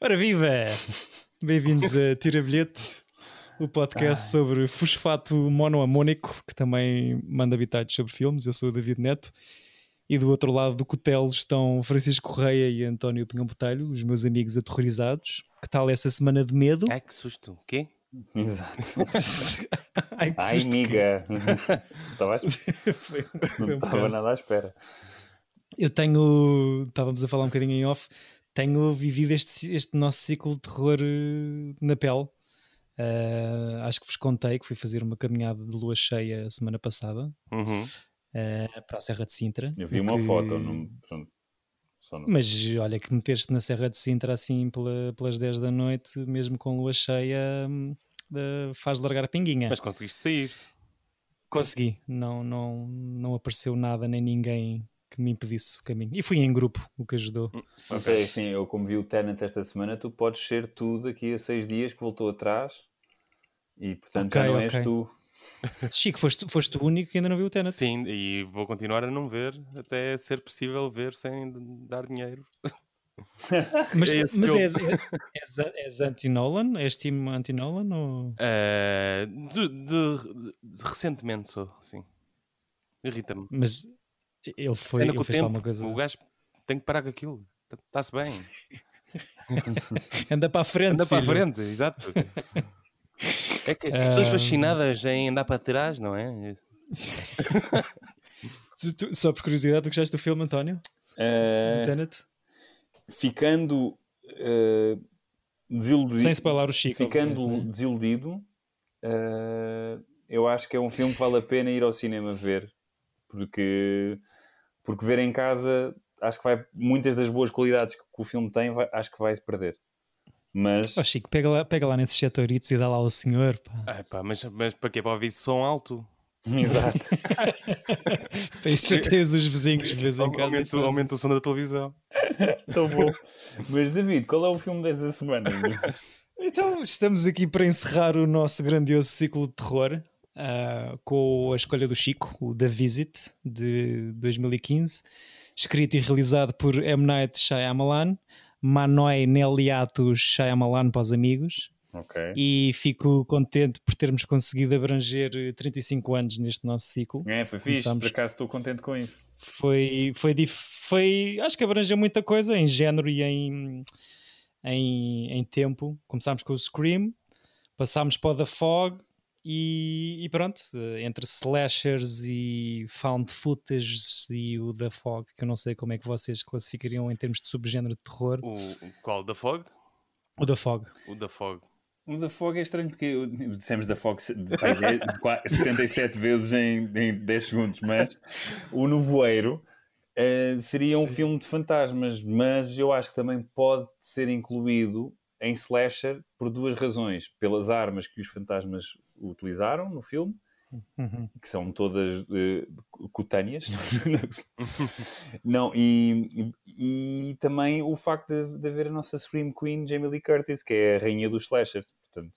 Ora viva! Bem-vindos a Tira Bilhete, o podcast Ai. sobre fosfato monoamônico, que também manda habitados sobre filmes. Eu sou o David Neto. E do outro lado do cutelo estão Francisco Correia e António Pinhão Botelho, os meus amigos aterrorizados. Que tal essa semana de medo? Ai, que susto. O quê? Exato. Ai, que Ai, susto que- amiga. Estava à espera. Foi- foi um Não estava nada à espera. Eu tenho, estávamos a falar um bocadinho em off, tenho vivido este, este nosso ciclo de terror eh, na pele. Eh, acho que vos contei que fui fazer uma caminhada de lua cheia semana passada Uhum. eh, para a Serra de Sintra. Eu vi o uma que- foto. Não, não- Mas olha que meter-te na Serra de Sintra assim pela- pelas 10 da noite, mesmo com lua cheia, eh, faz largar a pinguinha. Mas conseguiste sair. Consegui, não, não, não apareceu nada nem ninguém que me impedisse o caminho. E fui em grupo, o que ajudou. Não sei, assim, eu como vi o Tenant esta semana, tu podes ser tu daqui a seis dias que voltou atrás e portanto Ok, já não és ok. tu. Chico, foste, foste o único que ainda não viu o Tenet. Sim, e vou continuar a não ver até ser possível ver sem dar dinheiro. Mas, É mas és, és, és anti-Nolan? És time anti-Nolan? Ou... Ah, de, de- de- recentemente sou, sim. Irrita-me. Mas ele foi, ele fez tempo, coisa. o gajo tem que parar com aquilo. Está-se bem. Anda para a frente. Anda para a filho. frente, exato. É que as pessoas Ah. fascinadas em andar para trás, não é? Tu- tu- só por curiosidade, tu gostaste do filme, António? Do Eh, Tenet? ficando eh, desiludido. Sem spoiler o Chico. ficando né? desiludido, eh, eu acho que é um filme que vale a pena ir ao cinema ver, porque, porque ver em casa, acho que vai muitas das boas qualidades que o filme tem, vai- acho que vai se perder. Mas Ó Chico, pega lá, pega lá nesses setoritos e dá lá ao senhor. Pá. Ah, pá, mas, mas para quê? Para ouvir som alto? exato. Para isso já tens os vizinhos de vez em casa. Aumenta, aumenta o som da televisão. Tão bom. Mas David, qual é o filme desta semana? Então, estamos aqui para encerrar o nosso grandioso ciclo de terror ah, com a escolha do Chico, o The Visit, de 2015, escrito e realizado por M. Night Shyamalan, Manoi Neliatos Shyamalan para os amigos, ok. e fico contente por termos conseguido abranger eh, 35 anos neste nosso ciclo. É, foi fixe, Começamos- por acaso estou contente com isso. Foi, foi, dif- foi, acho que abrangeu muita coisa em género e em, em, em tempo. Começámos com o Scream, passámos para o The Fog e, e pronto, entre slashers e found footage e o The Fog, que eu não sei como é que vocês classificariam em termos de subgénero de terror. O, o qual? Da Fog? O The Fog. O da Fog. O da Fog é estranho porque eu- dissemos da Fog se- de- pai, de- qua- 77 vezes em, em 10 segundos, mas o Nevoeiro eh, seria um Sim. filme de fantasmas, mas eu acho que também pode ser incluído em slasher por duas razões. Pelas armas que os fantasmas utilizaram no filme, Uhum. que são todas eh, cutâneas. Não, e, e, e também o facto de, de haver a nossa Scream Queen, Jamie Lee Curtis, que é a rainha dos slashers. Portanto,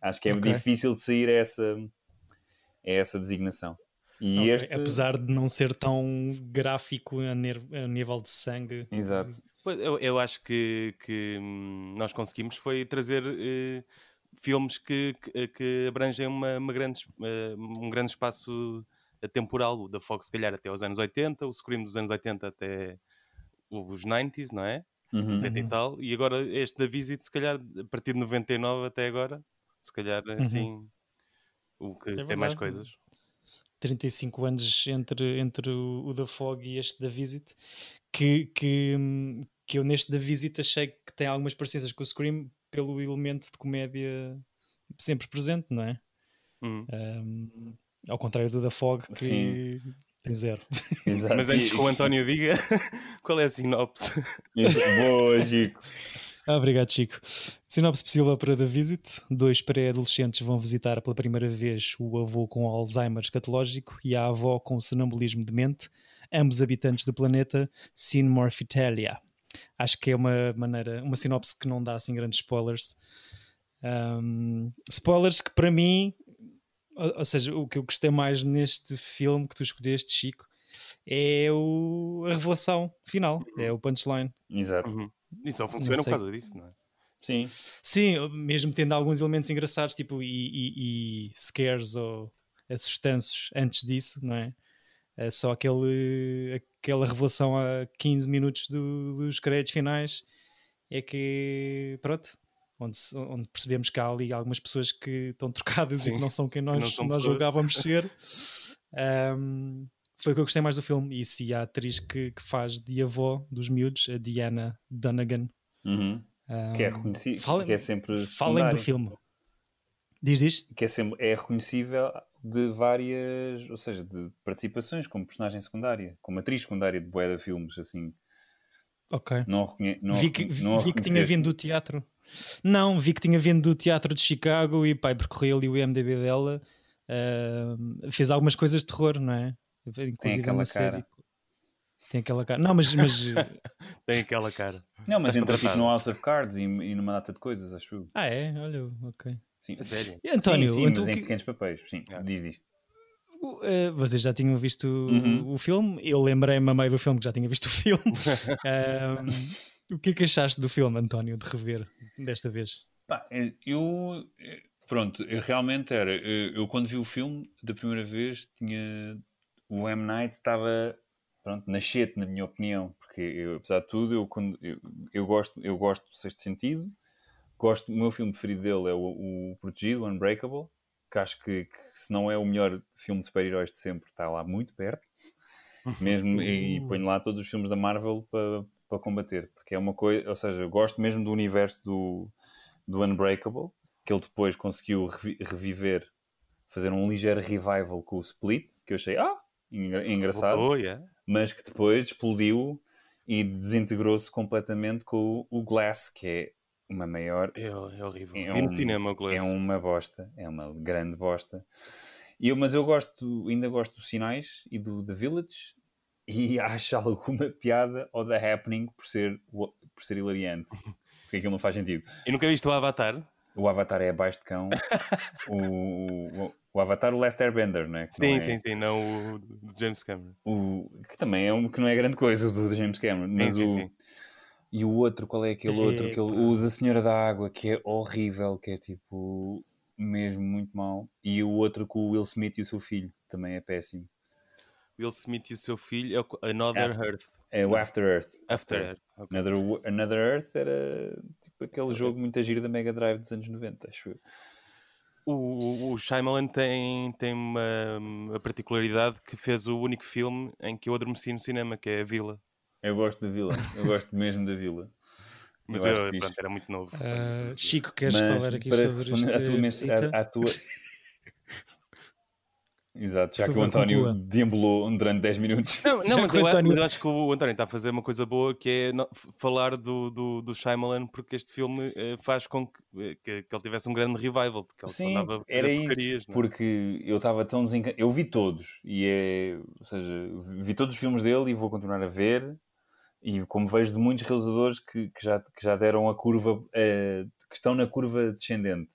acho que é Ok. difícil de sair a essa, a essa designação. E este... Apesar de não ser tão gráfico a, ner- a nível de sangue. Exato. Pois, Eu, eu acho que, que hum, nós conseguimos foi trazer eh, filmes que, que, que abrangem uma, uma grande, eh, um grande espaço temporal. O da Fox, se calhar, até aos anos 80, o Scream dos anos 80 até os 90s, não é? Uhum. 90 e tal. E agora este da Visit, se calhar, a partir de 99 até agora, se calhar, assim, o que tem mais coisas. 35 anos entre, entre o, o The Fog e este da Visit, que, que, hum, que eu neste da Visit achei que tem algumas parecenças com o Scream pelo elemento de comédia sempre presente, não é? Uhum. Um, ao contrário do The Fog, que Sim. tem zero. Exato. Mas antes que o António diga, qual é a sinopse? Boa, Chico. Ah, obrigado, Chico. Sinopse possível para The Visit: dois pré-adolescentes vão visitar pela primeira vez o avô com Alzheimer escatológico e a avó com sonambulismo de mente, ambos habitantes do planeta Sinmorphitelia. Acho que é uma maneira, uma sinopse que não dá assim grandes spoilers. Um, spoilers que para mim, ou, ou seja, o que eu gostei mais neste filme que tu escolheste, Chico, é o, a revelação final, é o punchline. Exato. Uhum. E só funciona por causa disso, não é? Sim. Sim, mesmo tendo alguns elementos engraçados, tipo, e, e- e scares ou assustanços antes disso, não é? É só aquele, aquela revelação a 15 minutos do- dos créditos finais é que, pronto, onde, onde percebemos que há ali algumas pessoas que estão trocadas e Sim, que não são quem nós, são nós julgávamos ser. Ahm, foi o que eu gostei mais do filme. E se a atriz que, que faz de avó dos miúdos, a Diana Donegan. Uhum. Que é ahm, reconhecido, falem- que é sempre Falem do filme. Diz, diz? Que é, sempre, é reconhecível de várias, ou seja, de participações como personagem secundária, como atriz secundária de de filmes, assim. Ok. Não reconhe, não vi que, não vi que tinha vindo do teatro. Não, vi que tinha vindo do teatro de Chicago e pai, percorri ali o IMDB dela. ahm, fez algumas coisas de terror, não é? Inclusive aquela uma série. cara. Tem aquela cara. Não, mas, mas Tem aquela cara. Não, mas entra tipo no House of Cards e, e numa data de coisas, acho eu. Ah, é? Olha, ok. Sim. A sério. E António, sim, sim, então, mas o em que- pequenos papéis. Sim, Ah. diz, diz. eh, vocês já tinham visto o- Uhum. o filme? Eu lembrei-me a meio do filme que já tinha visto o filme. O que é que achaste do filme, António, de rever desta vez? Pá, é, eu. é, Pronto, eu realmente era. Eu, eu quando vi o filme da primeira vez, tinha. O M. Night estava. Pronto, nascete, na minha opinião. Porque, eu, apesar de tudo, eu, quando, eu, eu, gosto, eu gosto do Sexto Sentido. Gosto, o meu filme preferido dele é o, o Protegido, o Unbreakable. Que acho que, que se não é o melhor filme de super-heróis de sempre, está lá muito perto. Mesmo, e, e ponho lá todos os filmes da Marvel para para combater. Porque é uma coisa. Ou seja, eu gosto mesmo do universo do, do Unbreakable que ele depois conseguiu revi- reviver, fazer um ligeiro revival com o Split, que eu achei, ah, engraçado, Voltou, yeah. mas que depois explodiu e desintegrou-se completamente com o, Glass, que é uma maior, É, é horrível. É Vi no um- cinema o Glass. é uma bosta, é uma grande bosta. Eu, mas eu gosto, ainda gosto dos sinais e do The Village e acho alguma piada ao The Happening por ser, por ser hilariante. Porque aquilo não faz sentido. E nunca viste o Avatar? O Avatar é abaixo de cão. o, o, o Avatar, o Last Airbender, não é? Que não Sim, é- sim, sim. Não o do James Cameron. O, que também é um que não é grande coisa, o do James Cameron. Mas sim, o, sim. E o outro, qual é aquele outro? Aquele, o da Senhora da Água, que é horrível, que é tipo mesmo muito mau. E o outro com o Will Smith e o seu filho, também é péssimo. Will Smith e o seu filho é o Another After- Earth. É o After Earth. After Earth. ok. Another, Another Earth era tipo aquele jogo muito giro da Mega Drive dos anos 90, acho eu. O, o, Shyamalan tem, tem uma, uma particularidade que fez o único filme em que eu adormeci no cinema, que é A Vila. Eu gosto da vila, eu gosto mesmo da vila. Mas Eu eu, pronto, era muito novo. Ah, Chico, queres Mas falar aqui sobre este à tua, à- à tua- Exato, já que o António conclua. deambulou durante 10 minutos. Não, não mas, eu, António- mas eu acho que o António está a fazer uma coisa boa que é no- falar do, do, do Shyamalan porque este filme eh, faz com que, eh, que, que ele tivesse um grande revival porque ele só Sim, andava era não é? porque eu estava tão desencantado. Eu vi todos, e é, ou seja, vi todos os filmes dele e vou continuar a ver. E como vejo de muitos realizadores que, que já, que já deram a curva, eh, que estão na curva descendente.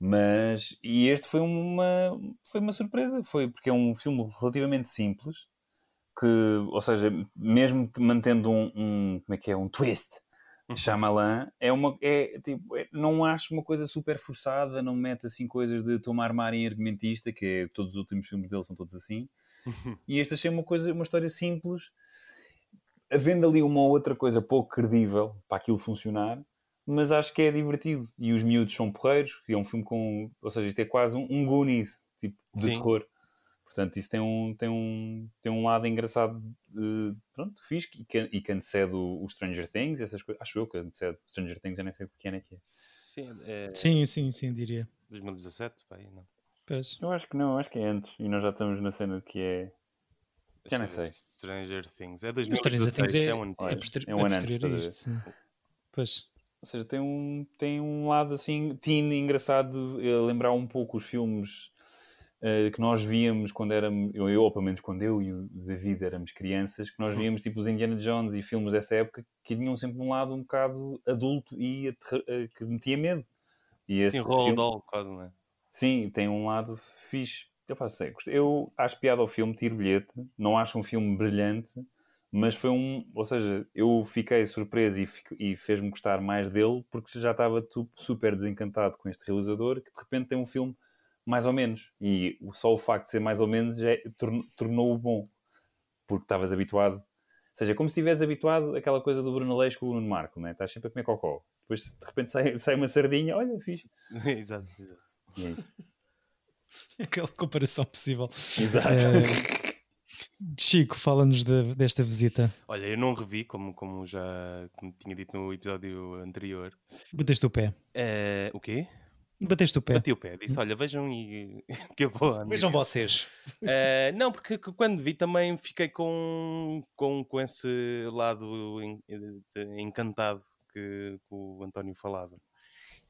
Mas, e este foi uma, foi uma surpresa, foi porque é um filme relativamente simples, que, ou seja, mesmo mantendo um, um como é que é, um twist, Shyamalan é uma é tipo é- não acho uma coisa super forçada não mete assim coisas de tomar mar em argumentista que é, todos os últimos filmes dele são todos assim. E este achei uma coisa uma história simples havendo ali uma outra coisa pouco credível para aquilo funcionar mas acho que é divertido e os miúdos são porreiros e é um filme com ou seja isto é quase um, um Goonies tipo de Sim. terror Portanto, isso tem um, tem um, tem um lado engraçado, eh, pronto, fixe, e que, e que antecede o, o Stranger Things, essas coisas. Acho eu que antecede o Stranger Things, já nem sei de que ano é que é. Sim, é Sim, sim, sim, diria. 2017, pá, aí não. Pois. Eu acho que não, acho que é antes. E nós já estamos na cena de que é. Já nem eu sei. Stranger Things. É Mas Stranger 2016, Things é, é um ano é, Olha, posterior, é um ano é antes, posterior a estás isto, sim. Pois. Ou seja, tem um, tem um lado assim, teen, engraçado, a lembrar um pouco os filmes eh, que nós víamos quando éramos, eu, eu, pelo menos quando eu e o David éramos crianças, que nós víamos tipo os Indiana Jones e filmes dessa época que tinham sempre um lado um bocado adulto e eh, que metia medo. E esse Sim, Roald quase, não é? Sim, tem um lado fixe. Eu, faço, sei, eu acho piada ao filme, tiro bilhete, não acho um filme brilhante, mas foi um, ou seja, eu fiquei surpreso e, fico- e fez-me gostar mais dele porque já estava super desencantado com este realizador que de repente tem um filme mais ou menos e só o facto de ser mais ou menos já é- torn- tornou-o bom porque estavas habituado, ou seja, como se estivesse habituado àquela coisa do Bruno Leix com o Nuno Marco, né? estás sempre a comer cocó, depois de repente sai, sai uma sardinha, olha, fixe. exato, exato. E é isto. Aquela comparação possível. Exato. Eh, Chico, fala-nos de- desta visita. Olha, eu não revi, como, como já como tinha dito no episódio anterior. Bateste o pé. Eh, o quê? Bateste o pé. Bati o pé, disse: Olha, vejam e que eu vou. Vejam vida." vocês. Eh, não, porque quando vi também fiquei com, com, com esse lado encantado que, que o António falava.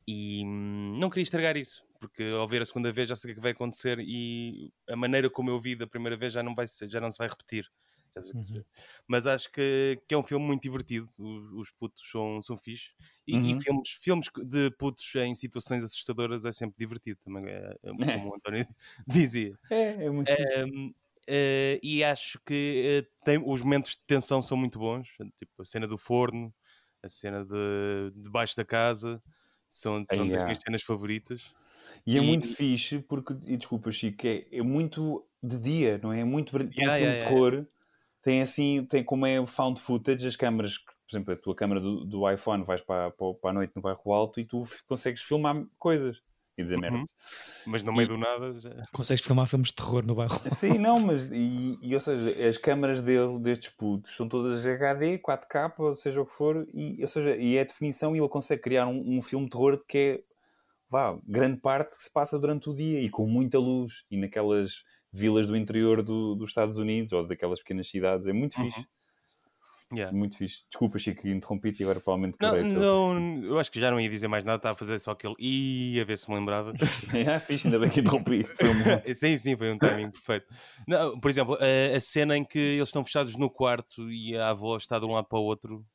E hum, não queria estragar isso, porque ao ver a segunda vez já sei o que é que vai acontecer e a maneira como eu vi da primeira vez já não, vai ser, já não se vai repetir. Uhum. Mas acho que, que é um filme muito divertido. Os, os putos são, são fixe. E, e Uhum. filmes, filmes de putos em situações assustadoras é sempre divertido também, é- é como o António dizia. É, é muito fixe. Eh, e acho que eh, tem, os momentos de tensão são muito bons, tipo a cena do forno, a cena de debaixo da casa, são, são Ai, das minhas cenas favoritas. E é E- muito fixe, porque, e desculpa, Chico, é, é muito de dia, não é? É muito brilhante. Yeah, um filme yeah, de terror tem assim, tem como é found footage, as câmaras, por exemplo, a tua câmara do, do iPhone, vais para, para, para a noite no bairro alto e tu consegues filmar coisas e dizer Uhum. merdas. Mas no meio E- do nada já... Consegues filmar filmes de terror no bairro. Sim, não, mas e, e, ou seja, as câmaras dele, destes putos, são todas HD, 4K, ou seja o que for, e, ou seja, e é definição e ele consegue criar um, um filme de terror que é, vá, grande parte que se passa durante o dia e com muita luz e naquelas vilas do interior do- dos Estados Unidos ou daquelas pequenas cidades, é muito Uhum. fixe, Yeah. muito fixe. Desculpa, Chico, interrompi-te e agora provavelmente Não, não, eu acho que já não ia dizer mais nada, estava a fazer só aquele e a ver se me lembrava. ah, fixe, ainda bem que interrompi. Um sim, sim, foi um timing perfeito. Não, por exemplo, a, a cena em que eles estão fechados no quarto e a avó está de um lado para o outro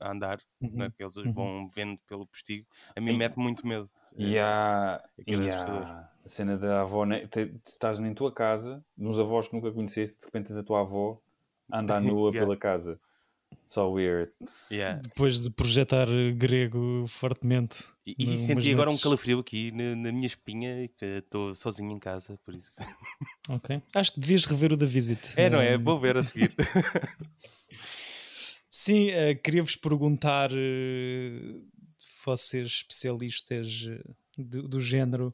a andar? Uhum. que eles Uhum. vão vendo pelo postigo, a mim mete muito medo. E há, é e há a cena da avó, né? Te- estás em tua casa, nos avós que nunca conheceste, de repente tens a tua avó a andar nua Yeah. pela casa. Só weird. Yeah. Depois de projetar grego fortemente. E, e senti agora um calafrio aqui na, na minha espinha, que estou sozinho em casa, por isso. Ok. Acho que devias rever o da Visit. É, não é? Um, Vou ver a seguir. Sim, eh, queria-vos perguntar, eh, vocês especialistas eh, do, do género,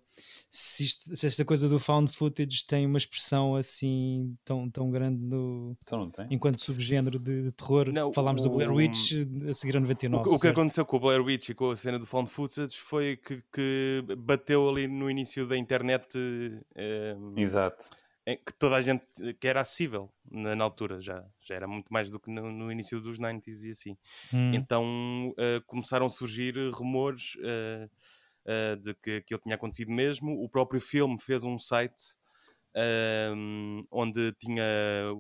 se, isto- se esta coisa do found footage tem uma expressão assim tão, tão grande no, Então não tem? enquanto subgénero de, de terror. Não, Falámos do Blair o- Witch eh, a seguir a O, 99. que- o que aconteceu com o Blair Witch e com a cena do Found Footage foi que, que bateu ali no início da internet eh, Exato. Que toda a gente que era acessível na, na altura já, já era muito mais do que no, no início dos 90s e assim. Hum. Então eh, começaram a surgir rumores eh, eh, de que aquilo tinha acontecido mesmo. O próprio filme fez um site onde tinha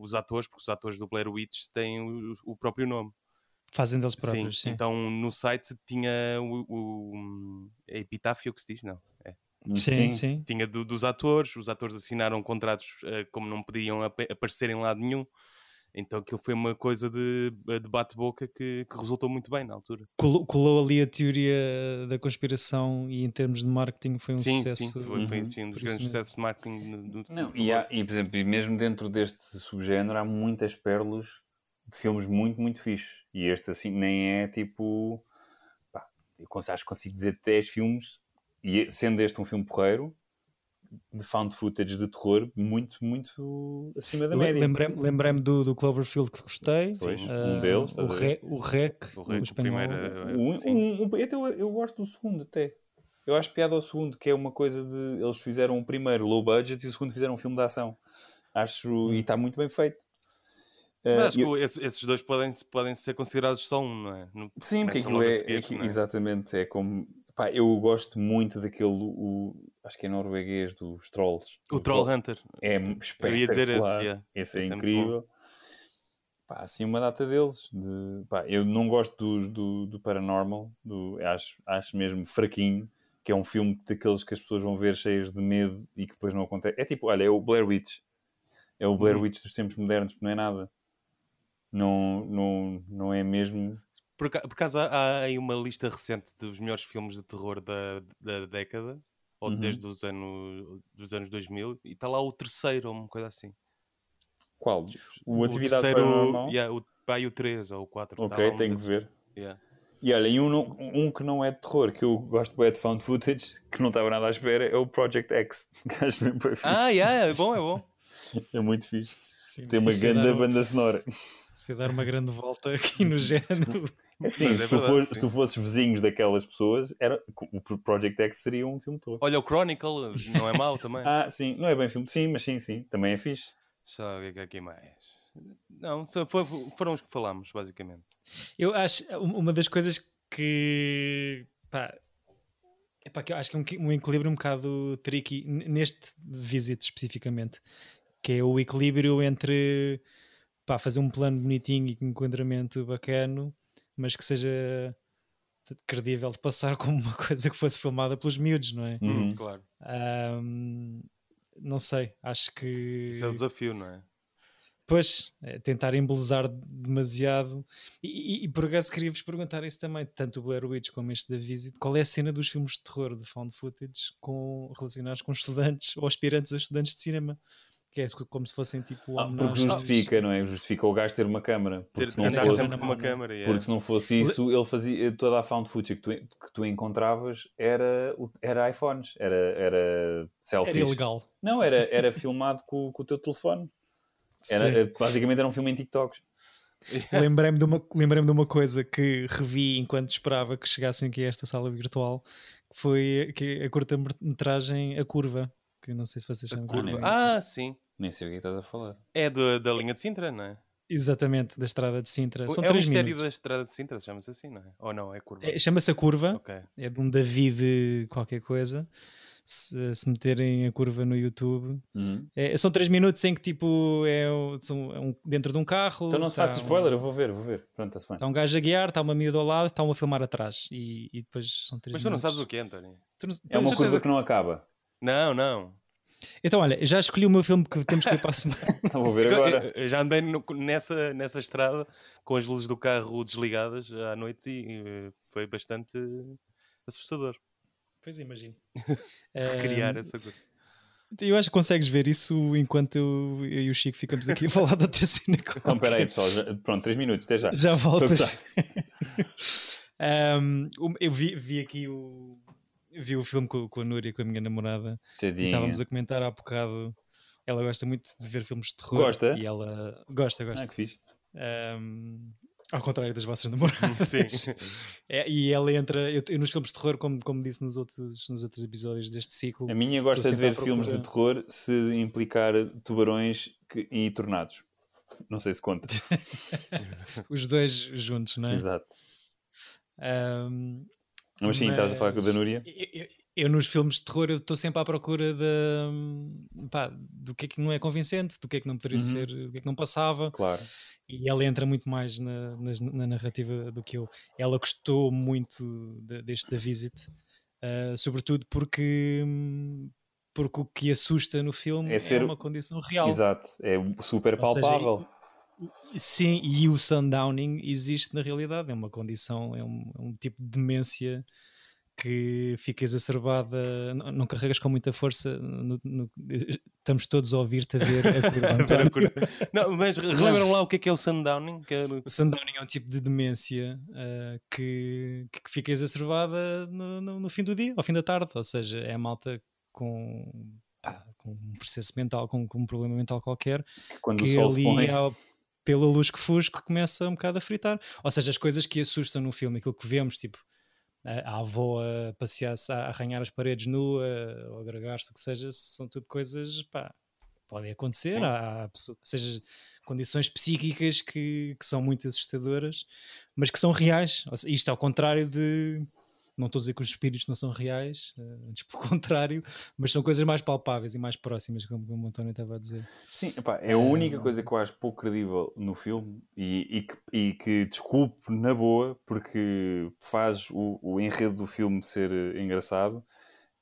os atores, porque os atores do Blair Witch têm o, o próprio nome. Fazem deles Sim, próprios, sim. então no site tinha o, o é epitáfio que se diz, não? É. sim, sim. Tinha do- dos atores, os atores assinaram contratos eh, como não podiam ap- aparecer em lado nenhum. Então aquilo foi uma coisa de, de bate-boca que, que resultou muito bem na altura. Colou, colou ali a teoria da conspiração e em termos de marketing foi um sim, sucesso. sim, foi, foi Uhum. assim, um dos grandes mesmo. sucessos de marketing. do- do- Não, do- e, há, e, por exemplo, e mesmo dentro deste subgénero há muitas pérolas de filmes muito, muito fixes. E este assim nem é tipo. Pá, eu acho que consigo dizer 10 filmes, e sendo este um filme porreiro, de found footage de terror, muito, muito acima da média. Lembrei-me lembrei-me do, do Cloverfield que gostei. Pois, Ah, um deles, o? Re, o Rec, O Rec, o espanhol. primeiro, eh, Um- um- até eu, eu gosto do segundo, até. Eu acho piada ao segundo, que é uma coisa de. Eles fizeram o primeiro low budget e o segundo fizeram um filme de ação. Acho. E está muito bem feito. Mas Ah, acho eu- que esses, esses dois podem, podem ser considerados só um, não é? No- Sim, porque aquilo é, não é? exatamente, é como pá, eu gosto muito daquele o, acho que é norueguês dos Trolls. O Troll Hunter. é Eu espetacular. ia dizer esse, yeah. Esse é é incrível. Pá, assim uma data deles. De, pá, eu não gosto dos- do, do Paranormal, do, acho, acho mesmo fraquinho, que é um filme daqueles que as pessoas vão ver cheias de medo e que depois não acontece. É tipo, olha, é o Blair Witch. É o Blair Uhum. Witch dos tempos modernos, não é nada. Não, não, não é mesmo. Por, por acaso há, aí uma lista recente dos melhores filmes de terror da, da década, ou Uhum. desde os anos, dos anos 2000, e está lá o terceiro, ou uma coisa assim. Qual? O Atividade terceiro, Paranormal? yeah, o, vai o 3 ou o 4. tá Ok, lá um tenho que ver. Yeah. E olha, e um, um que não é de terror, que eu gosto bem de found footage, que não estava nada à espera, é o Project X. Que acho mesmo bem fixe. Ah, yeah, é bom, é bom. É muito fixe. Sim, Tem uma grande dar, banda sonora. é dar uma grande volta aqui no género. É Assim, Mas se, é tu verdade, sim. se tu fosses vizinhos daquelas pessoas, era, o Project X seria um filme todo. Olha, o Chronicle não é mau também. Ah, sim, não é bem filme, sim, mas sim, sim, também é fixe. Só o que é aqui mais? Não, só foi- foram os que falámos, basicamente. Eu acho um- uma das coisas que pá, epá, que eu acho que é um, um equilíbrio um bocado tricky neste visit especificamente, que é o equilíbrio entre pá, fazer um plano bonitinho e com um enquadramento bacano, mas que seja credível de passar como uma coisa que fosse filmada pelos miúdos, não é? Uhum. Claro. Ahm, não sei, acho que Isso é o desafio, não é? Pois, é tentar embelezar demasiado. E, e, e por acaso queria-vos perguntar isso também, tanto o Blair Witch como este da Visit, qual é a cena dos filmes de terror de found footage com, relacionados com estudantes ou aspirantes a estudantes de cinema? Que é como se fossem tipo Ah, porque justifica, não é? Justifica o gajo ter uma câmara. Porque Ter se não fosse, sempre com uma câmera. yeah. porque se não fosse isso, ele fazia toda a found footage que tu, que tu encontravas era, era iPhones, era, era selfies. Era ilegal. Não, era, era filmado com, com o teu telefone. Era, Sim. era- basicamente era um filme em TikToks. Lembrei-me de, uma, lembrei de uma coisa que revi enquanto esperava que chegassem aqui a esta sala virtual, que foi que a curta-metragem A Curva, que não sei se vocês sabem. curva. nem- Ah, sim. Nem sei o que é que estás a falar. É do- da linha de Sintra, não é? Exatamente, da Estrada de Sintra. São é o três mistério minutos. da estrada de Sintra, chama-se assim, não é? Ou não, é curva. É, Chama-se A Curva. Ok. é de um David qualquer coisa. Se, se meterem a curva no YouTube, Uhum. É, são 3 minutos em que tipo é, o- são- é um- dentro de um carro. Então não se tá faça um- spoiler, eu vou ver, vou ver. Pronto. Está um gajo a guiar, está uma miúda ao lado, está um a filmar atrás. E, e depois são 3 Mas tu não sabes o que é, António? Tu não- É uma coisa que não acaba. Não, não. Então, olha, já escolhi o meu filme que temos que ver para a semana. Então vou ver agora. eu- eu já andei no- nessa, nessa estrada com as luzes do carro desligadas à noite e, eh, foi bastante assustador Pois imagino. recriar essa coisa. Eu acho que consegues ver isso enquanto eu, eu e o Chico ficamos aqui a falar de outra cena. Então espera aí, pessoal. já- pronto, 3 minutos, até já. Já Estou a voltas. o- eu vi, vi aqui o. Vi o filme com, com a Núria, com a minha namorada. Tadinha. estávamos a comentar há bocado. Ela gosta muito de ver filmes de terror. Gosta? E ela gosta, Ah, gosta. que fixe. Ahm, ao contrário das vossas namoradas. Sim. É, e ela entra. Eu, eu nos filmes de terror, como, como disse nos outros, nos outros episódios deste ciclo, A minha gosta de ver filmes de terror se implicar tubarões que- e tornados. Não sei se conta. os dois juntos, não é? Exato. Ahm, Mas sim, estás a falar com a mas da Núria? Eu, eu- eu nos filmes de terror estou sempre à procura de, pá, do que é que não é convincente, do que é que não poderia Uhum. ser, do que é que não passava. Claro. E ela entra muito mais na, nas- na narrativa do que eu. Ela gostou muito de- deste da Visit, ah, sobretudo porque, porque o que assusta no filme É é, ser- uma condição real. Exato. É super Ou seja, palpável. Sim, e o sundowning existe na realidade, é uma condição, é um, é um tipo de demência que fica exacerbada, não, não carregas com muita força, no- no- estamos todos a ouvir-te a ver a cur- não, mas re- relembram lá o que é que é o sundowning? Que é O sundowning é um tipo de demência ah, que, que fica exacerbada no, no- no fim do dia, ao fim da tarde, ou seja, é a malta com, pá, com um processo mental, com, com um problema mental qualquer, Que quando que o sol se ali, põe. ao- pela luz que fusco, começa um bocado a fritar. Ou seja, as coisas que assustam no filme, aquilo que vemos, tipo a, a avó a passear-se, a arranhar as paredes nua, ou a gregar-se, o que seja, são tudo coisas, pá, podem acontecer. Há, há ou seja, condições psíquicas que, que são muito assustadoras, mas que são reais. Isto ao contrário de. Não estou a dizer que os espíritos não são reais, antes pelo contrário, mas são coisas mais palpáveis e mais próximas, como, como o António estava a dizer. Sim, epá, é a única coisa que eu acho pouco credível no filme e, e que, e que desculpe na boa, porque faz o, o enredo do filme ser eh, engraçado,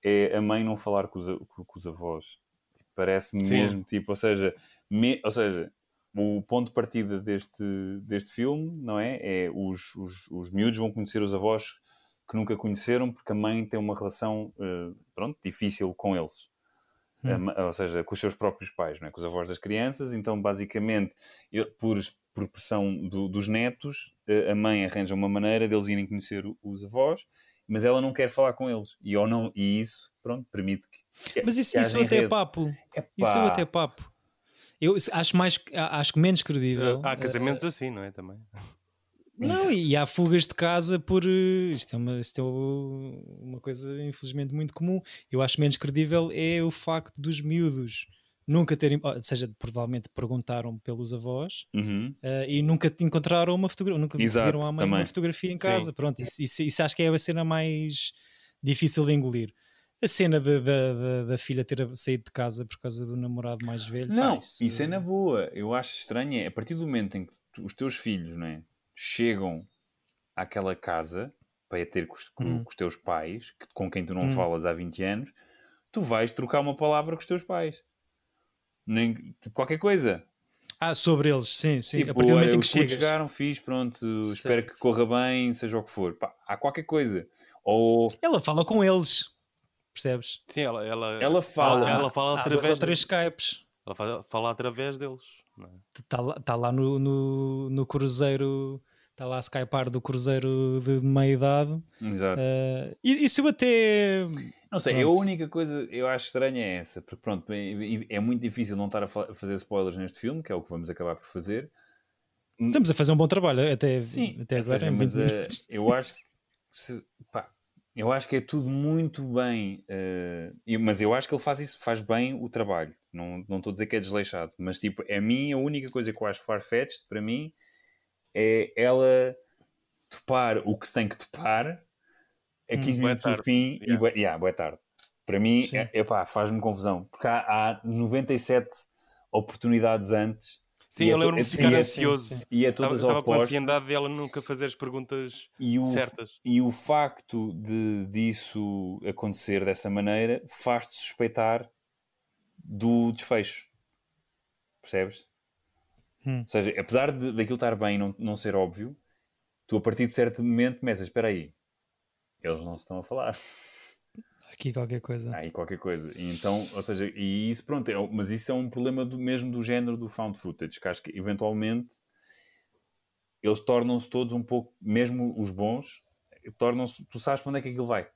é a mãe não falar com os, com, com os avós. Tipo, Parece-me mesmo, tipo, ou seja, me- ou seja, o ponto de partida deste, deste filme, não é? É os, os, os miúdos vão conhecer os avós que nunca conheceram porque a mãe tem uma relação, uh, pronto, difícil com eles. Hum. ou seja, com os seus próprios pais, não é? com os avós das crianças. Então, basicamente, por, por pressão do, dos netos, a mãe arranja uma maneira deles irem conhecer os avós, mas ela não quer falar com eles. E, ou não, e isso, pronto, permite que. que mas isso, que isso até é papo. Isso até é papo. Eu acho mais acho menos credível. Há casamentos uh, assim, não é? Também. Não, e há fugas de casa por. Eh, isto é, uma, isto é uma coisa, infelizmente, muito comum. Eu acho menos credível é o facto dos miúdos nunca terem. Ou seja, provavelmente perguntaram pelos avós uhum. uh, e nunca encontraram uma fotografia. Nunca viram à mãe também. uma fotografia em casa. Sim. Pronto, isso, isso, isso, acho que é a cena mais difícil de engolir. A cena da, da, da, filha ter saído de casa por causa do namorado mais velho. Não, pá, isso... isso é na boa. Eu acho estranho. É a partir do momento em que os teus filhos, não é? Chegam àquela casa para ter com os, hum. com os teus pais, que, com quem tu não hum. falas há 20 anos, tu vais trocar uma palavra com os teus pais. Nem, qualquer coisa. Ah, sobre eles, sim, sim. Tipo, a partir do momento em que chegas... chegaram, fiz, pronto, certo. espero que corra bem, seja o que for. Pá, há qualquer coisa. Ou... Ela fala com eles, percebes? Sim, ela, ela, ela fala. Ela fala através... de três Skypes. Ela fala, fala através deles. Está lá, tá lá no, no, no cruzeiro está lá a skypar do cruzeiro de meia idade. Exato. Uh, isso eu até. Não sei, a única coisa eu acho estranha é essa, porque pronto, é, é muito difícil não estar a fazer spoilers neste filme, que é o que vamos acabar por fazer. Estamos a fazer um bom trabalho até, Sim, até agora. Seja, mas uh, eu acho que se, pá, eu acho que é tudo muito bem, uh, mas eu acho que ele faz isso, faz bem o trabalho. Não, não estou a dizer que é desleixado, mas tipo, é a mim a única coisa que eu acho farfetched para mim é ela topar o que se tem que topar a 15 hum, minutos do fim yeah. e boa, yeah, boa tarde. Para mim, é, faz-me confusão, porque há, há 97 oportunidades antes Sim, eu é lembro-me de ficar ansioso. E é todas Estava com a ansiedade dela nunca fazer as perguntas e o, certas. E o facto de disso acontecer dessa maneira faz-te suspeitar do desfecho. Percebes? Hum. Ou seja, apesar de, daquilo estar bem e não, não ser óbvio, tu a partir de certo momento começas, espera aí, eles não se estão a falar. Aqui qualquer coisa. Aí qualquer coisa. E então, ou seja, e isso pronto, é, mas isso é um problema do, mesmo do género do found footage, que acho que eventualmente eles tornam-se todos um pouco, mesmo os bons, tornam-se, tu sabes para onde é que aquilo vai.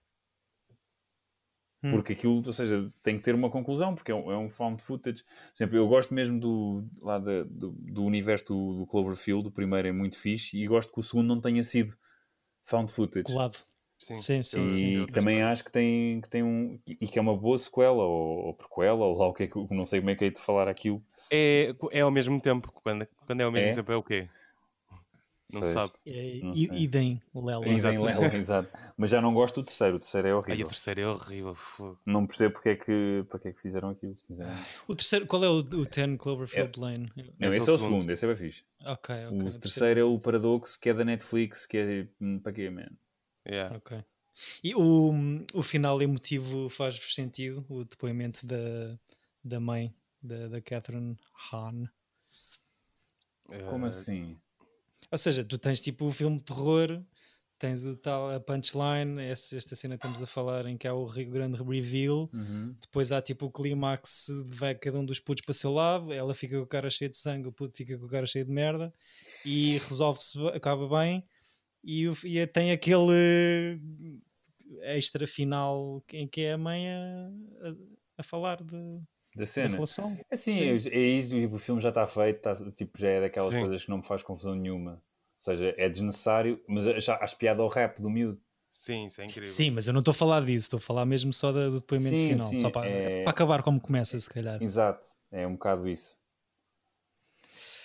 Hum. Porque aquilo, ou seja, tem que ter uma conclusão, porque é um, é um found footage. Por exemplo, eu gosto mesmo do, lá do, do, universo do, do Cloverfield, o primeiro é muito fixe, e gosto que o segundo não tenha sido found footage. Colado. Sim, sim, sim. E sim, também acho que tem, que tem um. e que é uma boa sequela, ou, ou prequela, ou lá o que é que. Não sei como é que é de falar aquilo. É, é ao mesmo tempo. Quando, quando é ao mesmo é? tempo é o quê? Não pois. sabe. É, idem Lela. Idem Lela, exato. Mas já não gosto do terceiro, o terceiro é horrível. Ai, o terceiro é horrível. Não percebo porque é que, porque é que fizeram aquilo, sinceramente. O terceiro, qual é o, o Ten Cloverfield é. Lane? Não, esse, esse é o segundo, esse é bem fixe. Ok, ok. O terceiro é o Paradoxo, que é da Netflix, que é hum, para quê, man? Yeah. Ok. E o, o final emotivo faz-vos sentido? O depoimento da, da mãe, da, da Catherine Hahn? Como assim? Ou seja, tu tens tipo o filme de terror, tens o tal a punchline, essa, esta cena que estamos a falar em que há o grande reveal, uhum. depois há tipo o clímax, vai cada um dos putos para o seu lado, ela fica com o cara cheio de sangue, o puto fica com o cara cheio de merda e resolve-se, acaba bem e, e tem aquele extra final em que é a mãe a, a, a falar de, da cena. Da relação. É assim, é, é isso, tipo, o filme já está feito, tá, tipo, já é daquelas Sim. coisas que não me faz confusão nenhuma. Ou seja, é desnecessário, mas já acho piada ao rap do miúdo. Sim, isso é incrível. Sim, mas eu não estou a falar disso, estou a falar mesmo só do depoimento sim, final, sim, só para, é... para acabar como começa, se calhar. Exato, é um bocado isso.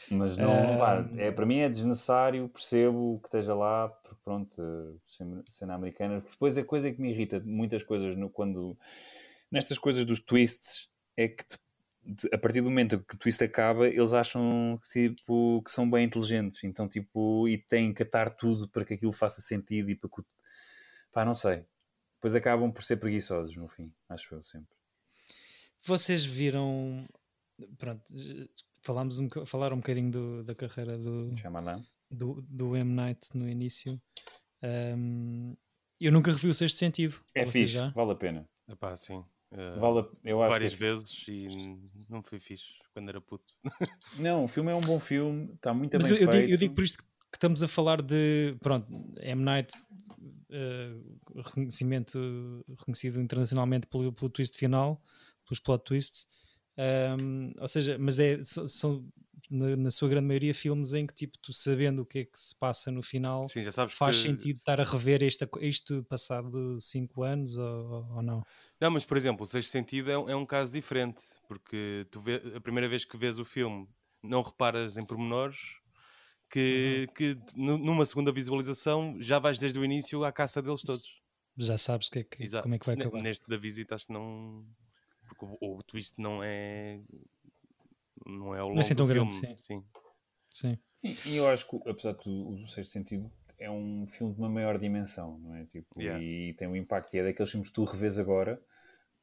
Mas não, uh... pá, é, para mim é desnecessário, percebo que esteja lá, porque pronto, cena americana. Depois a coisa que me irrita, muitas coisas, no, quando nestas coisas dos twists, é que a partir do momento que o twist acaba, eles acham tipo, que são bem inteligentes, então tipo, e têm que atar tudo para que aquilo faça sentido e para que. pá, não sei. Depois acabam por ser preguiçosos no fim, acho eu sempre. Vocês viram. Pronto, falámos um, falar um bocadinho do, da carreira do, do, do M. Night no início. Um, eu nunca revi o Sexto Sentido. É fixe, já? vale a pena. Epá, sim. Uh, Vale a- eu acho várias que... vezes e não foi fixe quando era puto. Não, o filme é um bom filme, está muito Mas bem eu, eu feito. digo, eu digo por isto que que estamos a falar de. Pronto, M. Night, eh, reconhecimento, reconhecido internacionalmente pelo, pelo twist final, pelos plot twists. Um, ou seja, mas é, são, na, na sua grande maioria, filmes em que, tipo, tu sabendo o que é que se passa no final, Sim, faz que... sentido estar a rever esta, isto passado 5 anos ou, ou não? Não, mas por exemplo, o Sexto Sentido é, um- é um caso diferente, porque tu vê, a primeira vez que vês o filme não reparas em pormenores que, que nu- numa segunda visualização já vais desde o início à caça deles todos. Já sabes que é que, como é que vai acabar. Neste da visita acho que não. Porque o, o twist não é. Não é ao Não é longo assim tão filme. grande, sim. Sim. Sim, e eu acho que, apesar de tudo, o Sexto Sentido é um filme de uma maior dimensão, não é? Tipo, Yeah. E tem um impacto que é daqueles filmes que tu revês agora,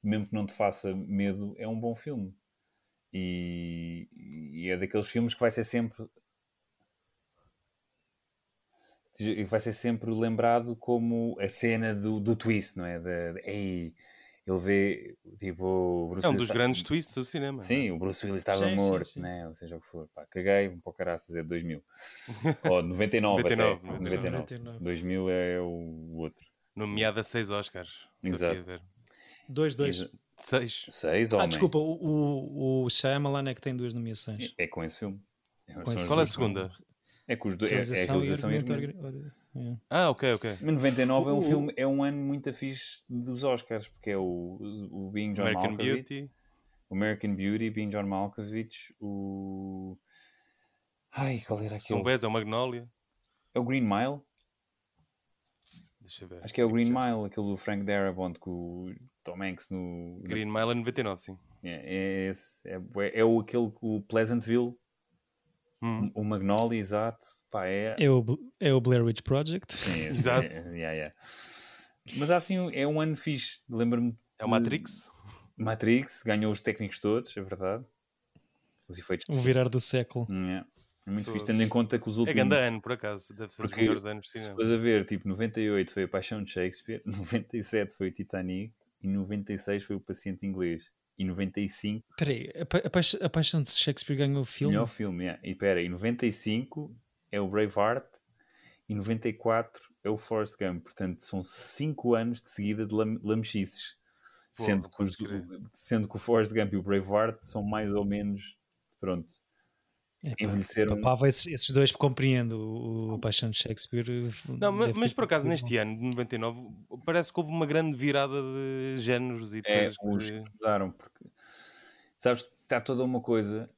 mesmo que não te faça medo, é um bom filme. E, e é daqueles filmes que vai ser sempre e vai ser sempre lembrado como a cena do, do twist, não é? De, de, ei, ele vê tipo o Bruce É um Willis dos está- grandes twists do cinema. Sim, o Bruce Willis estava Sim, sim, morto, sim. né? Ou seja o que for. Pá, caguei, um pouco caraças, é de 2000. Ou de 99, 99, até. 99. 99. 2000 é o outro. Nomeado a seis Oscars. Exato. ver. 2, 2. Exa- Seis. Seis, Ah, homem. desculpa, o, o, o Shyamalan é que tem duas nomeações. É com esse filme. É, Com esse Qual é a dois segunda? É com os dois. É, é a Realização e e argumento. é. Ah, ok, ok. Mas 99 é um O- filme, é um ano muito fixe dos Oscars, porque é o, o Being John American Malkovich, Beauty. o American Beauty, Being John Malkovich, o. Ai, qual era São aquele? Wes, é o Magnolia. É o Green Mile? Deixa eu ver. Acho que é o Green Mile, aquele do Frank Darabont com o Tom Hanks no. Green Mile é 99, sim. É, é, esse. é, é o aquele com o Pleasantville, Hum. o Magnolia, exato. Pá, é. É, o, é o Blair Witch Project. Sim, esse, Exato. é, yeah, yeah. Mas assim, é um ano fixe. Lembro-me. É o de- Matrix? Matrix, ganhou os técnicos todos, é verdade. Os efeitos. O virar do século. Yeah. É muito Fogo. fixe, tendo em conta que os É últimos. grande ano, por acaso. Deve ser os Porque melhores anos de Se cinema. fores a ver, tipo, 98 foi a Paixão de Shakespeare, 97 foi o Titanic e 96 foi o Paciente Inglês. E 95 Espera aí, a, pa- a, paix- a Paixão de Shakespeare ganhou o filme? Melhor filme, yeah. E pera, e 95 é o Braveheart e 94 é o Forrest Gump. Portanto, são 5 anos de seguida de lam lamechices. Sendo, que os- sendo que o Forrest Gump e o Braveheart são mais ou menos, pronto, É, pá, envelheceram. Papava esses, esses dois, compreendo. O, o Paixão de Shakespeare. Não, mas, mas por acaso neste ano, de 99, parece que houve uma grande virada de géneros e É, coisas os que... mudaram, porque sabes está toda uma coisa